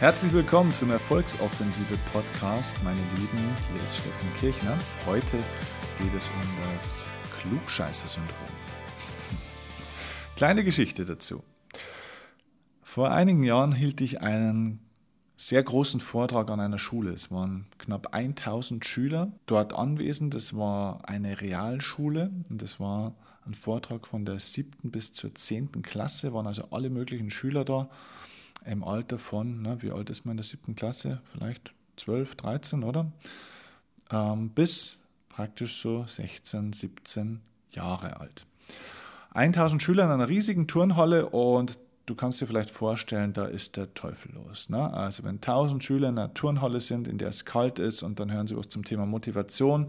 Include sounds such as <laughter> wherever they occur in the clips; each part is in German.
Herzlich willkommen zum Erfolgsoffensive Podcast, meine Lieben. Hier ist Steffen Kirchner. Heute geht es um das Klugscheißer-Syndrom. <laughs> Kleine Geschichte dazu. Vor einigen Jahren hielt ich einen sehr großen Vortrag an einer Schule. Es waren knapp 1000 Schüler dort anwesend. Es war eine Realschule und es war ein Vortrag von der siebten bis zur zehnten Klasse, waren also alle möglichen Schüler da im Alter von, na, wie alt ist man in der siebten Klasse? Vielleicht 12, 13, oder? Ähm, bis praktisch so 16, 17 Jahre alt. 1000 Schüler in einer riesigen Turnhalle und du kannst dir vielleicht vorstellen, da ist der Teufel los. Ne? Also wenn 1000 Schüler in einer Turnhalle sind, in der es kalt ist und dann hören sie was zum Thema Motivation.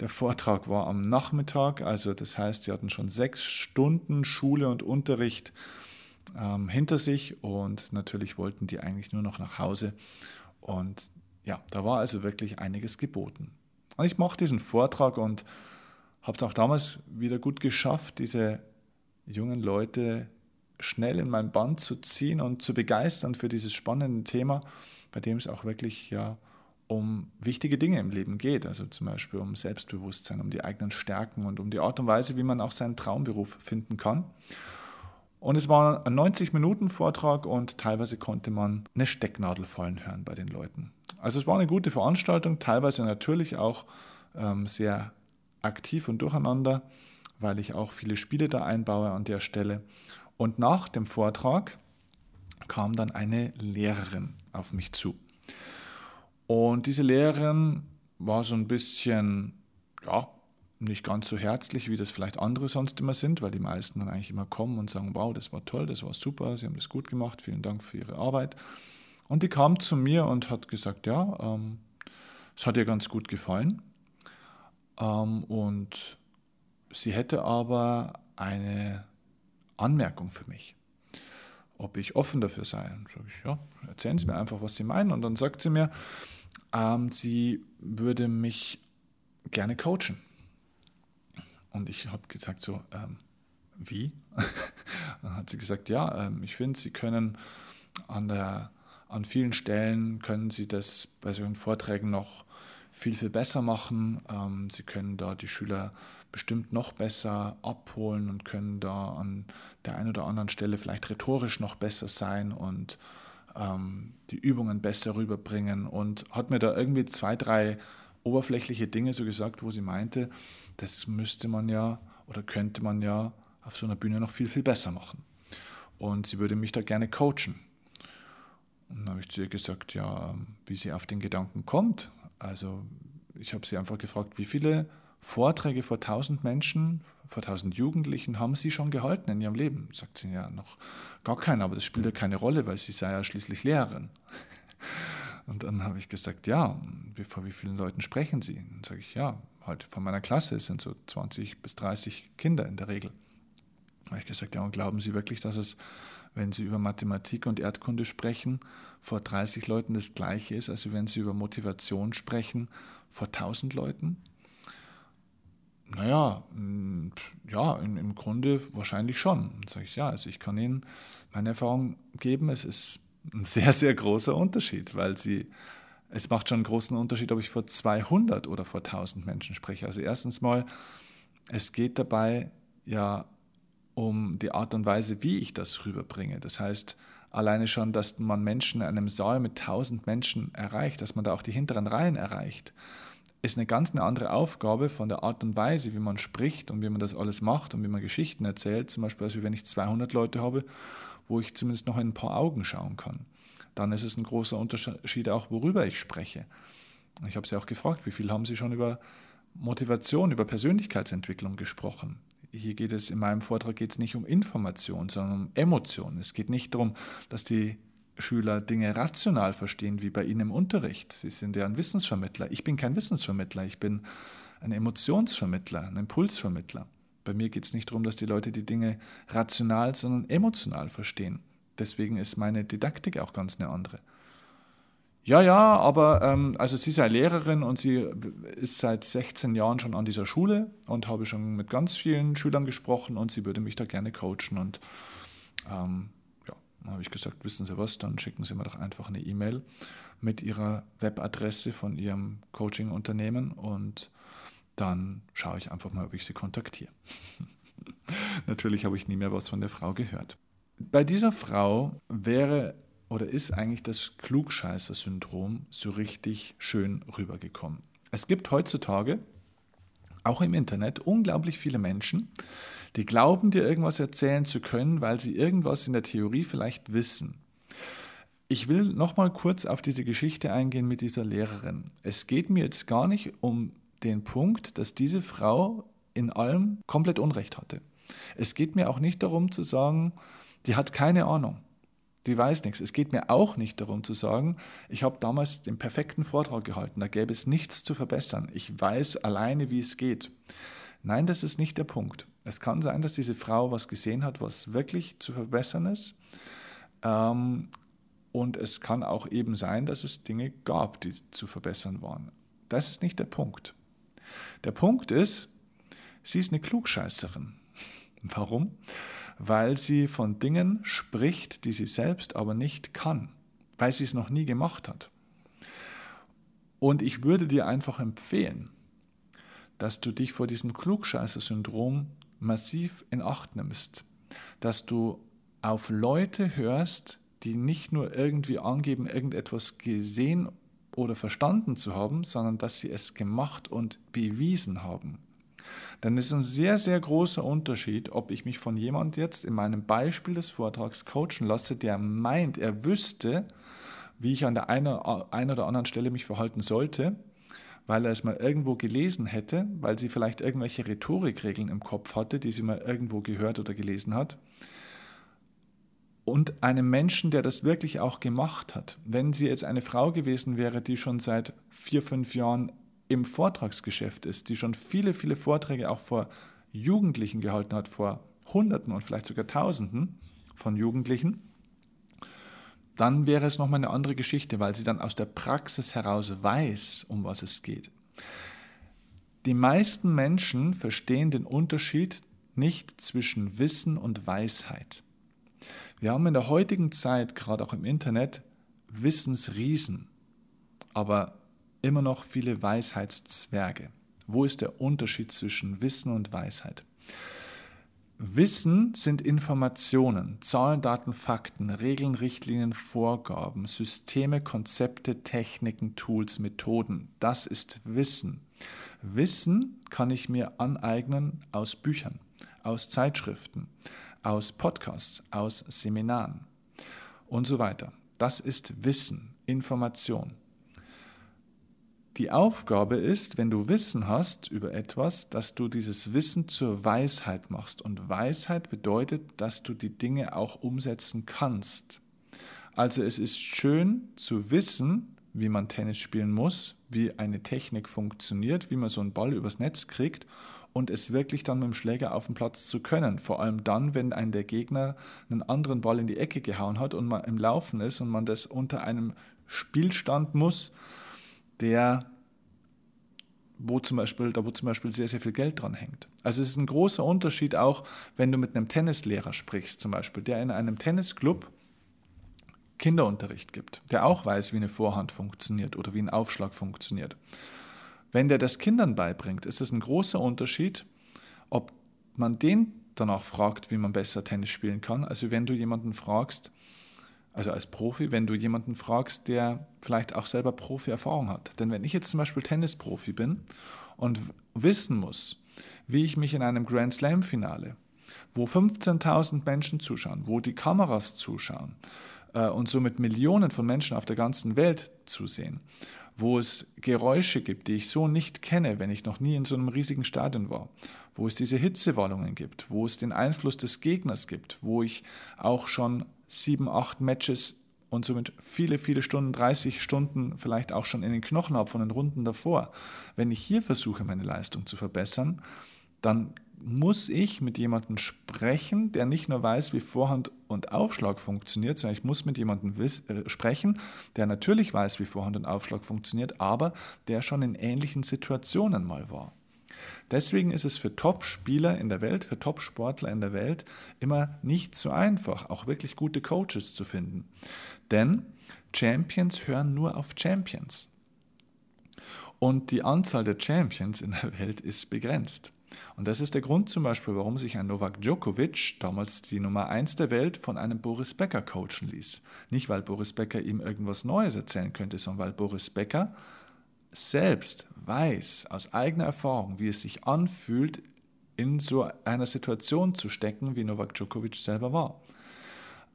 Der Vortrag war am Nachmittag, also das heißt, sie hatten schon sechs Stunden Schule und Unterricht ähm, hinter sich und natürlich wollten die eigentlich nur noch nach Hause. Und ja, da war also wirklich einiges geboten. Und ich mache diesen Vortrag und habe es auch damals wieder gut geschafft, diese jungen Leute schnell in mein Band zu ziehen und zu begeistern für dieses spannende Thema, bei dem es auch wirklich ja um wichtige Dinge im Leben geht, also zum Beispiel um Selbstbewusstsein, um die eigenen Stärken und um die Art und Weise, wie man auch seinen Traumberuf finden kann. Und es war ein 90-Minuten-Vortrag und teilweise konnte man eine Stecknadel fallen hören bei den Leuten. Also es war eine gute Veranstaltung, teilweise natürlich auch ähm, sehr aktiv und durcheinander, weil ich auch viele Spiele da einbaue an der Stelle. Und nach dem Vortrag kam dann eine Lehrerin auf mich zu. Und diese Lehrerin war so ein bisschen, ja, nicht ganz so herzlich, wie das vielleicht andere sonst immer sind, weil die meisten dann eigentlich immer kommen und sagen, wow, das war toll, das war super, Sie haben das gut gemacht, vielen Dank für Ihre Arbeit. Und die kam zu mir und hat gesagt, ja, ähm, es hat ihr ganz gut gefallen. Ähm, und sie hätte aber eine Anmerkung für mich, ob ich offen dafür sei. Sag ich, ja, erzählen Sie mir einfach, was Sie meinen. Und dann sagt sie mir, ähm, sie würde mich gerne coachen. Und ich habe gesagt so, ähm, wie? <laughs> dann hat sie gesagt, ja, ähm, ich finde, Sie können an, der, an vielen Stellen, können Sie das bei solchen Vorträgen noch viel, viel besser machen. Ähm, Sie können da die Schüler bestimmt noch besser abholen und können da an der einen oder anderen Stelle vielleicht rhetorisch noch besser sein und ähm, die Übungen besser rüberbringen und hat mir da irgendwie zwei, drei oberflächliche Dinge so gesagt, wo sie meinte, das müsste man ja oder könnte man ja auf so einer Bühne noch viel, viel besser machen. Und sie würde mich da gerne coachen. Und dann habe ich zu ihr gesagt, ja, wie sie auf den Gedanken kommt. Also ich habe sie einfach gefragt, wie viele Vorträge vor tausend Menschen, vor tausend Jugendlichen haben Sie schon gehalten in Ihrem Leben? Sagt sie ja noch gar keinen, aber das spielt ja keine Rolle, weil sie sei ja schließlich Lehrerin. Und dann habe ich gesagt, ja, vor wie vielen Leuten sprechen Sie? Dann sage ich, ja, halt von meiner Klasse, sind so 20 bis 30 Kinder in der Regel. Da habe ich gesagt, ja, und glauben Sie wirklich, dass es, wenn Sie über Mathematik und Erdkunde sprechen, vor 30 Leuten das gleiche ist, als wenn Sie über Motivation sprechen, vor 1000 Leuten? Naja, ja, im Grunde wahrscheinlich schon. Dann sage ich, ja, also ich kann Ihnen meine Erfahrung geben, es ist ein sehr, sehr großer Unterschied, weil sie, es macht schon einen großen Unterschied, ob ich vor 200 oder vor 1000 Menschen spreche. Also erstens mal, es geht dabei ja um die Art und Weise, wie ich das rüberbringe. Das heißt, alleine schon, dass man Menschen in einem Saal mit 1000 Menschen erreicht, dass man da auch die hinteren Reihen erreicht, ist eine ganz eine andere Aufgabe von der Art und Weise, wie man spricht und wie man das alles macht und wie man Geschichten erzählt. Zum Beispiel, als wenn ich 200 Leute habe wo ich zumindest noch in ein paar Augen schauen kann. Dann ist es ein großer Unterschied auch, worüber ich spreche. Ich habe Sie auch gefragt, wie viel haben Sie schon über Motivation, über Persönlichkeitsentwicklung gesprochen? Hier geht es in meinem Vortrag geht es nicht um Information, sondern um Emotion. Es geht nicht darum, dass die Schüler Dinge rational verstehen, wie bei Ihnen im Unterricht. Sie sind ja ein Wissensvermittler. Ich bin kein Wissensvermittler, ich bin ein Emotionsvermittler, ein Impulsvermittler. Bei mir geht es nicht darum, dass die Leute die Dinge rational, sondern emotional verstehen. Deswegen ist meine Didaktik auch ganz eine andere. Ja, ja, aber ähm, also sie sei Lehrerin und sie ist seit 16 Jahren schon an dieser Schule und habe schon mit ganz vielen Schülern gesprochen und sie würde mich da gerne coachen. Und ähm, ja, Dann habe ich gesagt, wissen Sie was, dann schicken Sie mir doch einfach eine E-Mail mit Ihrer Webadresse von Ihrem Coaching-Unternehmen und dann schaue ich einfach mal, ob ich Sie kontaktiere. <laughs> Natürlich habe ich nie mehr was von der Frau gehört. Bei dieser Frau wäre oder ist eigentlich das Klugscheißer-Syndrom so richtig schön rübergekommen. Es gibt heutzutage, auch im Internet, unglaublich viele Menschen, die glauben, dir irgendwas erzählen zu können, weil sie irgendwas in der Theorie vielleicht wissen. Ich will nochmal kurz auf diese Geschichte eingehen mit dieser Lehrerin. Es geht mir jetzt gar nicht um den Punkt, dass diese Frau in allem komplett Unrecht hatte. Es geht mir auch nicht darum zu sagen, die hat keine Ahnung, die weiß nichts. Es geht mir auch nicht darum zu sagen, ich habe damals den perfekten Vortrag gehalten, da gäbe es nichts zu verbessern. Ich weiß alleine, wie es geht. Nein, das ist nicht der Punkt. Es kann sein, dass diese Frau was gesehen hat, was wirklich zu verbessern ist. Ähm, und es kann auch eben sein, dass es Dinge gab, die zu verbessern waren. Das ist nicht der Punkt. Der Punkt ist, sie ist eine Klugscheißerin. <laughs> Warum? Weil sie von Dingen spricht, die sie selbst aber nicht kann, weil sie es noch nie gemacht hat. Und ich würde dir einfach empfehlen, dass du dich vor diesem Klugscheißer-Syndrom massiv in Acht nimmst, dass du auf Leute hörst, die nicht nur irgendwie angeben, irgendetwas gesehen oder verstanden zu haben, sondern dass sie es gemacht und bewiesen haben. Denn es ist ein sehr, sehr großer Unterschied, ob ich mich von jemand jetzt in meinem Beispiel des Vortrags coachen lasse, der meint, er wüsste, wie ich an der einen, einen oder anderen Stelle mich verhalten sollte, weil er es mal irgendwo gelesen hätte, weil sie vielleicht irgendwelche Rhetorikregeln im Kopf hatte, die sie mal irgendwo gehört oder gelesen hat. Und einem Menschen, der das wirklich auch gemacht hat. Wenn sie jetzt eine Frau gewesen wäre, die schon seit vier, fünf Jahren im Vortragsgeschäft ist, die schon viele, viele Vorträge auch vor Jugendlichen gehalten hat, vor Hunderten und vielleicht sogar Tausenden von Jugendlichen, dann wäre es nochmal eine andere Geschichte, weil sie dann aus der Praxis heraus weiß, um was es geht. Die meisten Menschen verstehen den Unterschied nicht zwischen Wissen und Weisheit. Wir haben in der heutigen Zeit, gerade auch im Internet, Wissensriesen, aber immer noch viele Weisheitszwerge. Wo ist der Unterschied zwischen Wissen und Weisheit? Wissen sind Informationen, Zahlen, Daten, Fakten, Regeln, Richtlinien, Vorgaben, Systeme, Konzepte, Techniken, Tools, Methoden. Das ist Wissen. Wissen kann ich mir aneignen aus Büchern, aus Zeitschriften, aus Podcasts, aus Seminaren und so weiter. Das ist Wissen, Information. Die Aufgabe ist, wenn du Wissen hast über etwas, dass du dieses Wissen zur Weisheit machst. Und Weisheit bedeutet, dass du die Dinge auch umsetzen kannst. Also es ist schön zu wissen, wie man Tennis spielen muss, wie eine Technik funktioniert, wie man so einen Ball übers Netz kriegt und es wirklich dann mit dem Schläger auf den Platz zu können. Vor allem dann, wenn ein der Gegner einen anderen Ball in die Ecke gehauen hat und man im Laufen ist und man das unter einem Spielstand muss, der wo zum Beispiel, da wo zum Beispiel sehr, sehr viel Geld dran hängt. Also es ist ein großer Unterschied auch, wenn du mit einem Tennislehrer sprichst, zum Beispiel, der in einem Tennisclub Kinderunterricht gibt, der auch weiß, wie eine Vorhand funktioniert oder wie ein Aufschlag funktioniert. Wenn der das Kindern beibringt, ist es ein großer Unterschied, ob man den danach fragt, wie man besser Tennis spielen kann, also wenn du jemanden fragst, also als Profi, wenn du jemanden fragst, der vielleicht auch selber Profi-Erfahrung hat. Denn wenn ich jetzt zum Beispiel Tennisprofi bin und wissen muss, wie ich mich in einem Grand Slam-Finale, wo 15.000 Menschen zuschauen, wo die Kameras zuschauen äh, und somit Millionen von Menschen auf der ganzen Welt zusehen, wo es Geräusche gibt, die ich so nicht kenne, wenn ich noch nie in so einem riesigen Stadion war, wo es diese Hitzewallungen gibt, wo es den Einfluss des Gegners gibt, wo ich auch schon sieben, acht Matches und somit viele, viele Stunden, 30 Stunden vielleicht auch schon in den Knochen habe von den Runden davor. Wenn ich hier versuche, meine Leistung zu verbessern, dann muss ich mit jemandem sprechen, der nicht nur weiß, wie Vorhand und Aufschlag funktioniert, sondern ich muss mit jemandem äh, sprechen, der natürlich weiß, wie Vorhand und Aufschlag funktioniert, aber der schon in ähnlichen Situationen mal war. Deswegen ist es für Top-Spieler in der Welt, für Top-Sportler in der Welt immer nicht so einfach, auch wirklich gute Coaches zu finden. Denn Champions hören nur auf Champions. Und die Anzahl der Champions in der Welt ist begrenzt. Und das ist der Grund zum Beispiel, warum sich ein Novak Djokovic, damals die Nummer 1 der Welt, von einem Boris Becker coachen ließ. Nicht, weil Boris Becker ihm irgendwas Neues erzählen könnte, sondern weil Boris Becker selbst weiß aus eigener Erfahrung, wie es sich anfühlt, in so einer Situation zu stecken, wie Novak Djokovic selber war.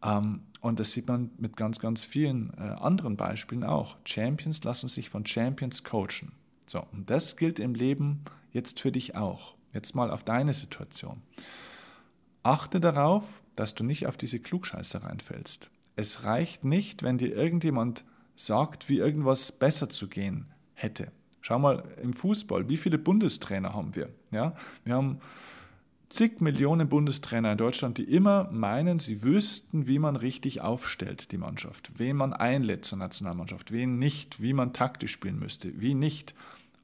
Ähm, und das sieht man mit ganz, ganz vielen äh, anderen Beispielen auch. Champions lassen sich von Champions coachen. So, und das gilt im Leben jetzt für dich auch. Jetzt mal auf deine Situation. Achte darauf, dass du nicht auf diese Klugscheiße reinfällst. Es reicht nicht, wenn dir irgendjemand sagt, wie irgendwas besser zu gehen hätte. Schau mal im Fußball, wie viele Bundestrainer haben wir? Ja, wir haben zig Millionen Bundestrainer in Deutschland, die immer meinen, sie wüssten, wie man richtig aufstellt, die Mannschaft, wen man einlädt zur Nationalmannschaft, wen nicht, wie man taktisch spielen müsste, wie nicht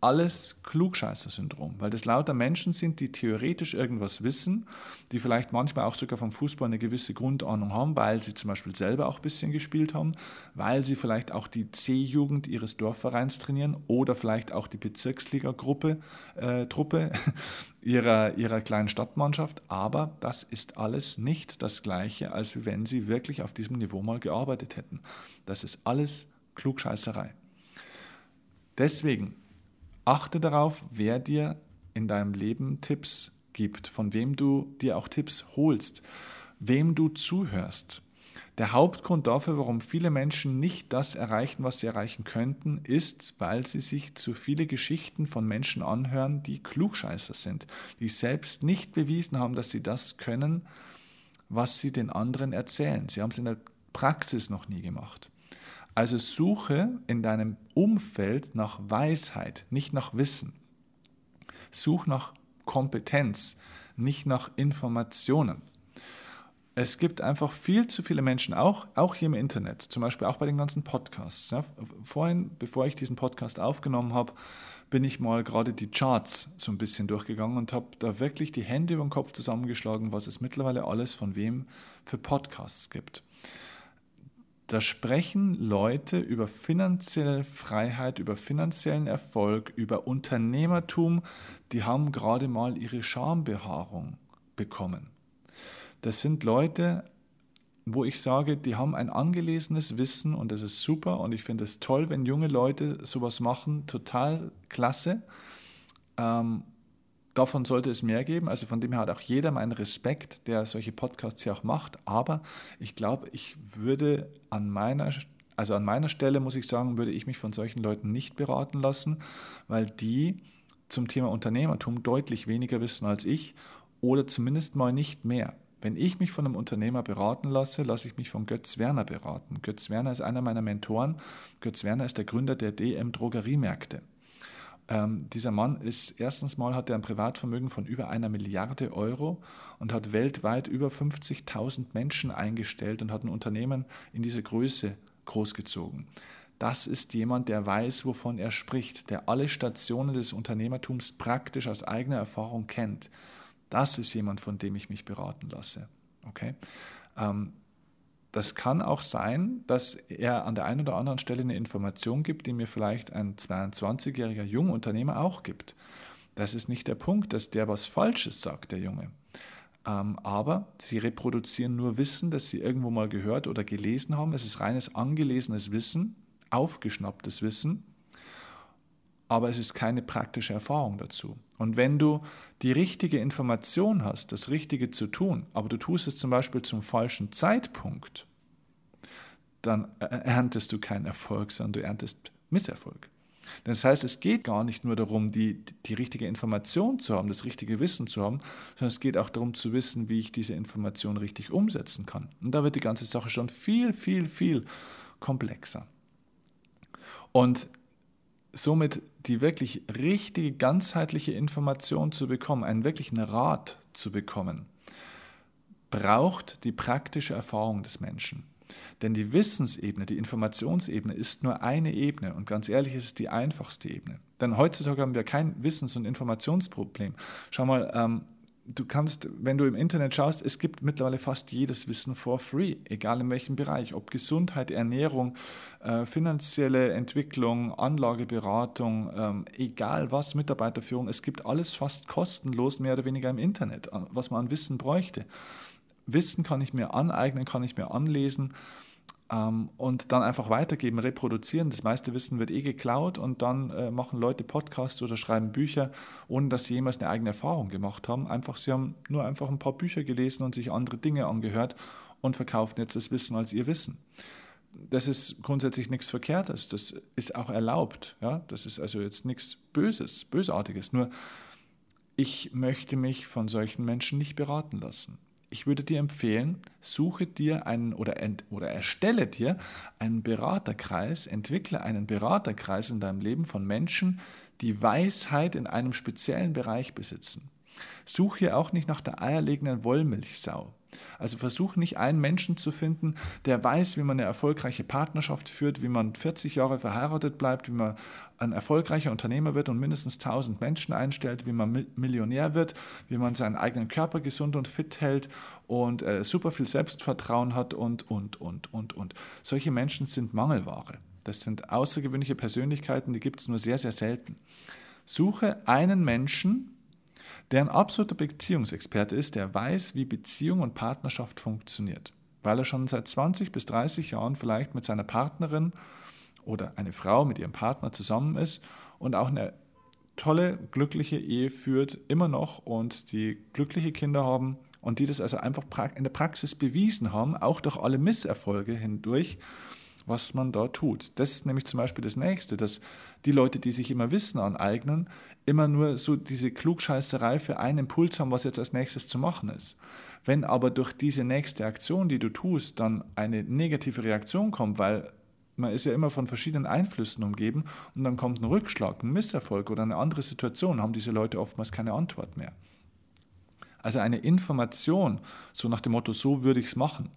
alles Klugscheißer-Syndrom, weil das lauter Menschen sind, die theoretisch irgendwas wissen, die vielleicht manchmal auch sogar vom Fußball eine gewisse Grundahnung haben, weil sie zum Beispiel selber auch ein bisschen gespielt haben, weil sie vielleicht auch die C-Jugend ihres Dorfvereins trainieren oder vielleicht auch die Bezirksliga-Gruppe, äh, Truppe <laughs> ihrer, ihrer kleinen Stadtmannschaft, aber das ist alles nicht das Gleiche, als wenn sie wirklich auf diesem Niveau mal gearbeitet hätten. Das ist alles Klugscheißerei. Deswegen Achte darauf, wer dir in deinem Leben Tipps gibt, von wem du dir auch Tipps holst, wem du zuhörst. Der Hauptgrund dafür, warum viele Menschen nicht das erreichen, was sie erreichen könnten, ist, weil sie sich zu viele Geschichten von Menschen anhören, die Klugscheißer sind, die selbst nicht bewiesen haben, dass sie das können, was sie den anderen erzählen. Sie haben es in der Praxis noch nie gemacht. Also suche in deinem Umfeld nach Weisheit, nicht nach Wissen. Such nach Kompetenz, nicht nach Informationen. Es gibt einfach viel zu viele Menschen, auch, auch hier im Internet, zum Beispiel auch bei den ganzen Podcasts. Ja, vorhin, bevor ich diesen Podcast aufgenommen habe, bin ich mal gerade die Charts so ein bisschen durchgegangen und habe da wirklich die Hände über den Kopf zusammengeschlagen, was es mittlerweile alles von wem für Podcasts gibt. Da sprechen Leute über finanzielle Freiheit, über finanziellen Erfolg, über Unternehmertum, die haben gerade mal ihre Schambehaarung bekommen. Das sind Leute, wo ich sage, die haben ein angelesenes Wissen und das ist super und ich finde es toll, wenn junge Leute sowas machen, total klasse. Ähm, davon sollte es mehr geben. Also von dem her hat auch jeder meinen Respekt, der solche Podcasts hier auch macht. Aber ich glaube, ich würde an meiner, also an meiner Stelle muss ich sagen, würde ich mich von solchen Leuten nicht beraten lassen, weil die zum Thema Unternehmertum deutlich weniger wissen als ich oder zumindest mal nicht mehr. Wenn ich mich von einem Unternehmer beraten lasse, lasse ich mich von Götz Werner beraten. Götz Werner ist einer meiner Mentoren. Götz Werner ist der Gründer der DM Drogeriemärkte. Ähm, dieser Mann ist erstens mal hat er ein Privatvermögen von über einer Milliarde Euro und hat weltweit über 50.000 Menschen eingestellt und hat ein Unternehmen in dieser Größe großgezogen. Das ist jemand, der weiß, wovon er spricht, der alle Stationen des Unternehmertums praktisch aus eigener Erfahrung kennt. Das ist jemand, von dem ich mich beraten lasse. Okay? Ähm, das kann auch sein, dass er an der einen oder anderen Stelle eine Information gibt, die mir vielleicht ein 22-jähriger Jungunternehmer auch gibt. Das ist nicht der Punkt, dass der was Falsches sagt, der Junge. Ähm, aber sie reproduzieren nur Wissen, das sie irgendwo mal gehört oder gelesen haben. Es ist reines angelesenes Wissen, aufgeschnapptes Wissen, aber es ist keine praktische Erfahrung dazu. Und wenn du die richtige Information hast, das Richtige zu tun, aber du tust es zum Beispiel zum falschen Zeitpunkt, dann erntest du keinen Erfolg, sondern du erntest Misserfolg. Das heißt, es geht gar nicht nur darum, die, die richtige Information zu haben, das richtige Wissen zu haben, sondern es geht auch darum zu wissen, wie ich diese Information richtig umsetzen kann. Und da wird die ganze Sache schon viel, viel, viel komplexer. Und somit die wirklich richtige, ganzheitliche Information zu bekommen, einen wirklichen Rat zu bekommen, braucht die praktische Erfahrung des Menschen. Denn die Wissensebene, die Informationsebene ist nur eine Ebene und ganz ehrlich ist es die einfachste Ebene. Denn heutzutage haben wir kein Wissens- und Informationsproblem. Schau mal, ähm, du kannst, wenn du im Internet schaust, es gibt mittlerweile fast jedes Wissen for free, egal in welchem Bereich, ob Gesundheit, Ernährung, äh, finanzielle Entwicklung, Anlageberatung, ähm, egal was, Mitarbeiterführung, es gibt alles fast kostenlos, mehr oder weniger im Internet, was man an Wissen bräuchte. Wissen kann ich mir aneignen, kann ich mir anlesen ähm, und dann einfach weitergeben, reproduzieren. Das meiste Wissen wird eh geklaut und dann äh, machen Leute Podcasts oder schreiben Bücher, ohne dass sie jemals eine eigene Erfahrung gemacht haben. Einfach, sie haben nur einfach ein paar Bücher gelesen und sich andere Dinge angehört und verkaufen jetzt das Wissen als ihr Wissen. Das ist grundsätzlich nichts Verkehrtes, das ist auch erlaubt. Ja? Das ist also jetzt nichts Böses, Bösartiges. Nur ich möchte mich von solchen Menschen nicht beraten lassen ich würde dir empfehlen, suche dir einen oder, oder erstelle dir einen Beraterkreis, entwickle einen Beraterkreis in deinem Leben von Menschen, die Weisheit in einem speziellen Bereich besitzen. Such hier auch nicht nach der eierlegenden Wollmilchsau. Also versuch nicht einen Menschen zu finden, der weiß, wie man eine erfolgreiche Partnerschaft führt, wie man 40 Jahre verheiratet bleibt, wie man ein erfolgreicher Unternehmer wird und mindestens 1000 Menschen einstellt, wie man Millionär wird, wie man seinen eigenen Körper gesund und fit hält und äh, super viel Selbstvertrauen hat und, und, und, und, und. Solche Menschen sind Mangelware. Das sind außergewöhnliche Persönlichkeiten, die gibt es nur sehr, sehr selten. Suche einen Menschen, der ein absoluter Beziehungsexperte ist, der weiß, wie Beziehung und Partnerschaft funktioniert, weil er schon seit 20 bis 30 Jahren vielleicht mit seiner Partnerin oder eine Frau mit ihrem Partner zusammen ist und auch eine tolle, glückliche Ehe führt, immer noch und die glückliche Kinder haben und die das also einfach in der Praxis bewiesen haben, auch durch alle Misserfolge hindurch, was man da tut. Das ist nämlich zum Beispiel das Nächste, dass die Leute, die sich immer Wissen aneignen, immer nur so diese Klugscheißerei für einen Impuls haben, was jetzt als nächstes zu machen ist. Wenn aber durch diese nächste Aktion, die du tust, dann eine negative Reaktion kommt, weil man ist ja immer von verschiedenen Einflüssen umgeben und dann kommt ein Rückschlag, ein Misserfolg oder eine andere Situation, haben diese Leute oftmals keine Antwort mehr. Also eine Information, so nach dem Motto, so würde ich es machen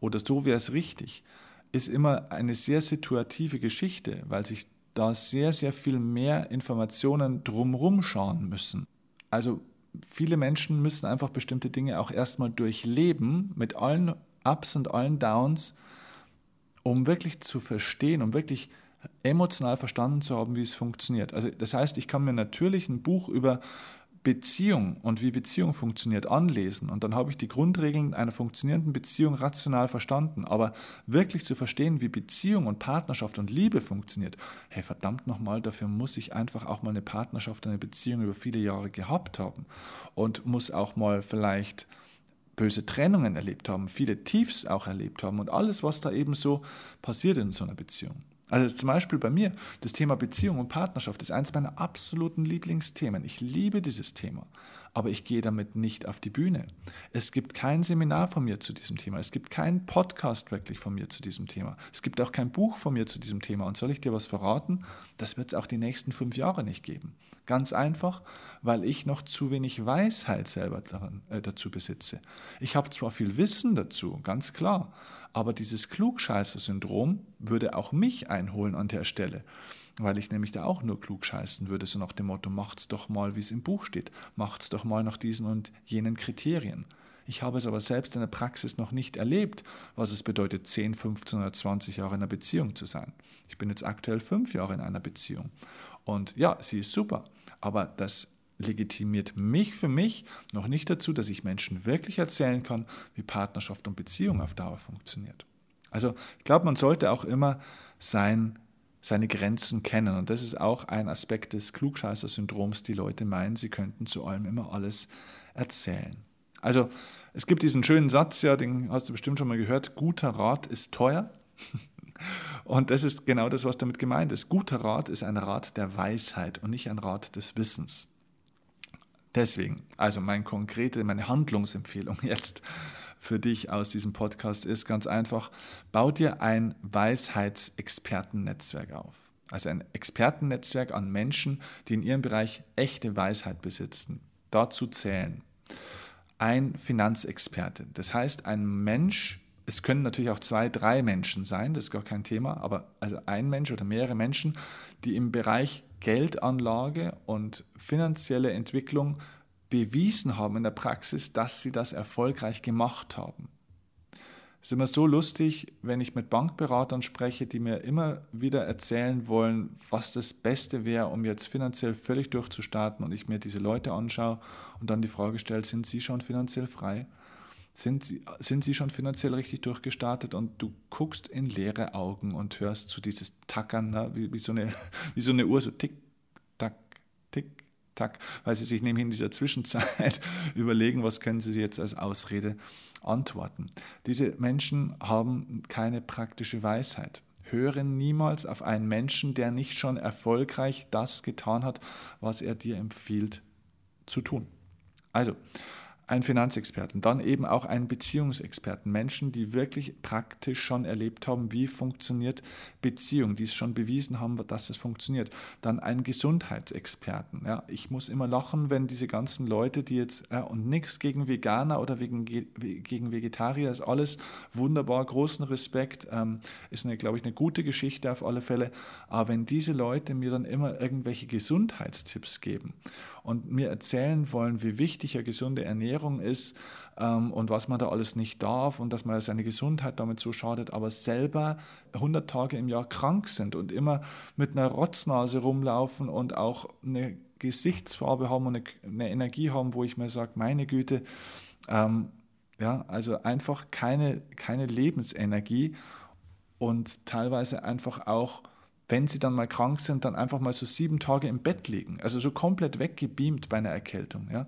oder so wäre es richtig, ist immer eine sehr situative Geschichte, weil sich da sehr, sehr viel mehr Informationen drumherum schauen müssen. Also viele Menschen müssen einfach bestimmte Dinge auch erstmal durchleben mit allen Ups und allen Downs, um wirklich zu verstehen, um wirklich emotional verstanden zu haben, wie es funktioniert. Also das heißt, ich kann mir natürlich ein Buch über Beziehung und wie Beziehung funktioniert anlesen und dann habe ich die Grundregeln einer funktionierenden Beziehung rational verstanden. Aber wirklich zu verstehen, wie Beziehung und Partnerschaft und Liebe funktioniert, hey verdammt nochmal, dafür muss ich einfach auch mal eine Partnerschaft, eine Beziehung über viele Jahre gehabt haben und muss auch mal vielleicht böse Trennungen erlebt haben, viele Tiefs auch erlebt haben und alles, was da eben so passiert in so einer Beziehung. Also zum Beispiel bei mir, das Thema Beziehung und Partnerschaft ist eines meiner absoluten Lieblingsthemen. Ich liebe dieses Thema, aber ich gehe damit nicht auf die Bühne. Es gibt kein Seminar von mir zu diesem Thema. Es gibt keinen Podcast wirklich von mir zu diesem Thema. Es gibt auch kein Buch von mir zu diesem Thema. Und soll ich dir was verraten? Das wird es auch die nächsten fünf Jahre nicht geben. Ganz einfach, weil ich noch zu wenig Weisheit selber daran, äh, dazu besitze. Ich habe zwar viel Wissen dazu, ganz klar, aber dieses Klugscheißer-Syndrom würde auch mich einholen an der Stelle, weil ich nämlich da auch nur klugscheißen würde, so nach dem Motto, macht's doch mal, wie es im Buch steht, macht's doch mal nach diesen und jenen Kriterien. Ich habe es aber selbst in der Praxis noch nicht erlebt, was es bedeutet, 10, 15 oder 20 Jahre in einer Beziehung zu sein. Ich bin jetzt aktuell fünf Jahre in einer Beziehung. Und ja, sie ist super. Aber das legitimiert mich für mich noch nicht dazu, dass ich Menschen wirklich erzählen kann, wie Partnerschaft und Beziehung auf Dauer funktioniert. Also ich glaube, man sollte auch immer sein, seine Grenzen kennen. Und das ist auch ein Aspekt des Klugscheißer-Syndroms. Die Leute meinen, sie könnten zu allem immer alles erzählen. Also es gibt diesen schönen Satz, ja, den hast du bestimmt schon mal gehört, guter Rat ist teuer. <laughs> Und das ist genau das, was damit gemeint ist. Guter Rat ist ein Rat der Weisheit und nicht ein Rat des Wissens. Deswegen, also meine konkrete, meine Handlungsempfehlung <laughs> jetzt für dich aus diesem Podcast ist ganz einfach, bau dir ein Weisheitsexpertennetzwerk auf. Also ein Expertennetzwerk an Menschen, die in ihrem Bereich echte Weisheit besitzen. Dazu zählen ein Finanzexperte. Das heißt, ein Mensch, es können natürlich auch zwei, drei Menschen sein, das ist gar kein Thema, aber also ein Mensch oder mehrere Menschen, die im Bereich Geldanlage und finanzielle Entwicklung bewiesen haben in der Praxis, dass sie das erfolgreich gemacht haben. Es ist immer so lustig, wenn ich mit Bankberatern spreche, die mir immer wieder erzählen wollen, was das Beste wäre, um jetzt finanziell völlig durchzustarten und ich mir diese Leute anschaue und dann die Frage stelle, sind sie schon finanziell frei? Sind sie, sind sie schon finanziell richtig durchgestartet und du guckst in leere Augen und hörst zu dieses Tackern, ne, wie, wie, so eine, <laughs> wie so eine Uhr, so tick, tack, tick, tack, weil sie sich nämlich in dieser Zwischenzeit <laughs> überlegen, was können sie jetzt als Ausrede antworten. Diese Menschen haben keine praktische Weisheit. Hören niemals auf einen Menschen, der nicht schon erfolgreich das getan hat, was er dir empfiehlt zu tun. Also, einen Finanzexperten, dann eben auch einen Beziehungsexperten, Menschen, die wirklich praktisch schon erlebt haben, wie funktioniert Beziehung, die es schon bewiesen haben, dass es funktioniert. Dann einen Gesundheitsexperten. Ja, ich muss immer lachen, wenn diese ganzen Leute, die jetzt, ja, und nichts gegen Veganer oder wegen, gegen Vegetarier, ist alles wunderbar, großen Respekt, ähm, ist, eine, glaube ich, eine gute Geschichte auf alle Fälle. Aber wenn diese Leute mir dann immer irgendwelche Gesundheitstipps geben und mir erzählen wollen, wie wichtig eine gesunde Ernährung ist ähm, und was man da alles nicht darf und dass man seine Gesundheit damit so schadet, aber selber 100 Tage im Jahr krank sind und immer mit einer Rotznase rumlaufen und auch eine Gesichtsfarbe haben und eine, eine Energie haben, wo ich mir sage, meine Güte, ähm, ja, also einfach keine, keine Lebensenergie und teilweise einfach auch wenn sie dann mal krank sind, dann einfach mal so sieben Tage im Bett liegen. Also so komplett weggebeamt bei einer Erkältung. Ja.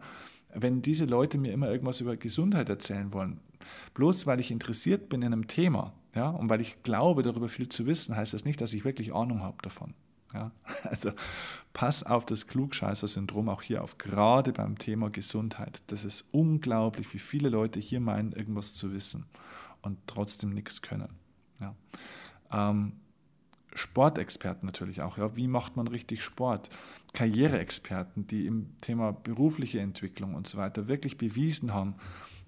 Wenn diese Leute mir immer irgendwas über Gesundheit erzählen wollen, bloß weil ich interessiert bin in einem Thema ja, und weil ich glaube, darüber viel zu wissen, heißt das nicht, dass ich wirklich Ahnung habe davon. Ja. <laughs> Also pass auf das Klugscheißer-Syndrom auch hier auf, gerade beim Thema Gesundheit. Das ist unglaublich, wie viele Leute hier meinen, irgendwas zu wissen und trotzdem nichts können. Ja. Ähm, Sportexperten natürlich auch. Ja, wie macht man richtig Sport? Karriereexperten, die im Thema berufliche Entwicklung und so weiter wirklich bewiesen haben,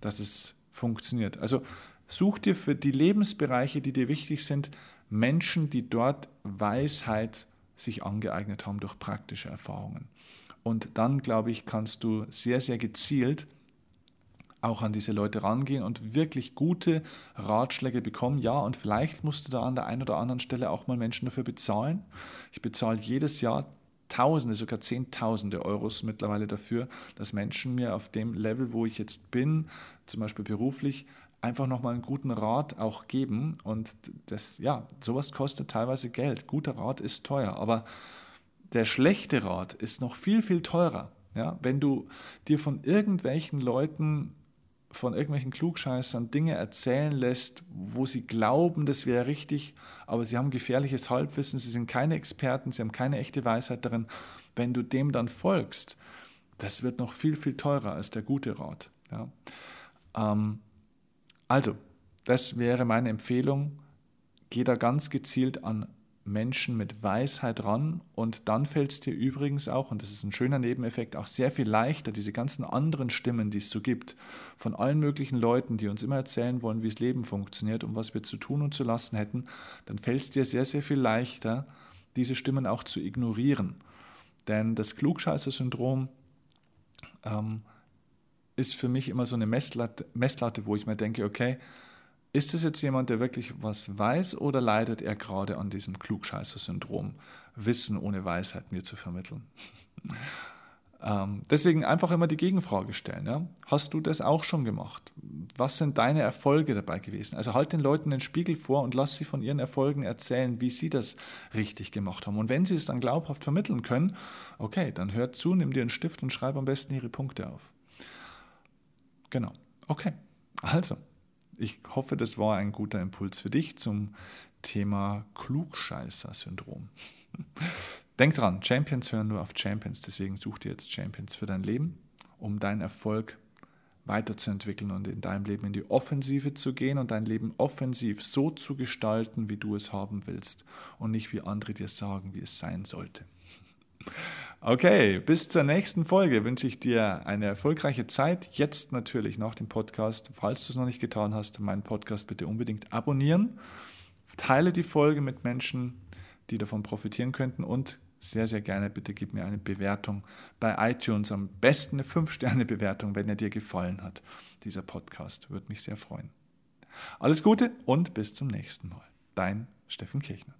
dass es funktioniert. Also such dir für die Lebensbereiche, die dir wichtig sind, Menschen, die dort Weisheit sich angeeignet haben durch praktische Erfahrungen. Und dann, glaube ich, kannst du sehr, sehr gezielt auch an diese Leute rangehen und wirklich gute Ratschläge bekommen. Ja, und vielleicht musst du da an der einen oder anderen Stelle auch mal Menschen dafür bezahlen. Ich bezahle jedes Jahr Tausende, sogar Zehntausende Euros mittlerweile dafür, dass Menschen mir auf dem Level, wo ich jetzt bin, zum Beispiel beruflich, einfach nochmal einen guten Rat auch geben. Und das, ja, sowas kostet teilweise Geld. Guter Rat ist teuer, aber der schlechte Rat ist noch viel, viel teurer. Ja, wenn du dir von irgendwelchen Leuten von irgendwelchen Klugscheißern Dinge erzählen lässt, wo sie glauben, das wäre richtig, aber sie haben gefährliches Halbwissen, sie sind keine Experten, sie haben keine echte Weisheit darin. Wenn du dem dann folgst, das wird noch viel, viel teurer als der gute Rat. Ja. Ähm, also, das wäre meine Empfehlung. Geh da ganz gezielt an Menschen mit Weisheit ran und dann fällt es dir übrigens auch, und das ist ein schöner Nebeneffekt, auch sehr viel leichter, diese ganzen anderen Stimmen, die es so gibt, von allen möglichen Leuten, die uns immer erzählen wollen, wie das Leben funktioniert und was wir zu tun und zu lassen hätten, dann fällt es dir sehr, sehr viel leichter, diese Stimmen auch zu ignorieren. Denn das Klugscheißer-Syndrom ähm, ist für mich immer so eine Messlatte, Messlatte, wo ich mir denke, okay, ist es jetzt jemand, der wirklich was weiß oder leidet er gerade an diesem Klugscheißer-Syndrom, Wissen ohne Weisheit mir zu vermitteln? <laughs> ähm, deswegen einfach immer die Gegenfrage stellen. Ja? Hast du das auch schon gemacht? Was sind deine Erfolge dabei gewesen? Also halt den Leuten den Spiegel vor und lass sie von ihren Erfolgen erzählen, wie sie das richtig gemacht haben. Und wenn sie es dann glaubhaft vermitteln können, okay, dann hört zu, nimm dir einen Stift und schreib am besten ihre Punkte auf. Genau. Okay. Also, ich hoffe, das war ein guter Impuls für dich zum Thema Klugscheißer-Syndrom. <laughs> Denk dran, Champions hören nur auf Champions, deswegen such dir jetzt Champions für dein Leben, um deinen Erfolg weiterzuentwickeln und in deinem Leben in die Offensive zu gehen und dein Leben offensiv so zu gestalten, wie du es haben willst und nicht wie andere dir sagen, wie es sein sollte. Okay, bis zur nächsten Folge wünsche ich dir eine erfolgreiche Zeit. Jetzt natürlich nach dem Podcast. Falls du es noch nicht getan hast, meinen Podcast bitte unbedingt abonnieren. Teile die Folge mit Menschen, die davon profitieren könnten und sehr, sehr gerne bitte gib mir eine Bewertung bei iTunes. Am besten eine 5-Sterne-Bewertung, wenn er dir gefallen hat, dieser Podcast. Würde mich sehr freuen. Alles Gute und bis zum nächsten Mal. Dein Steffen Kirchner.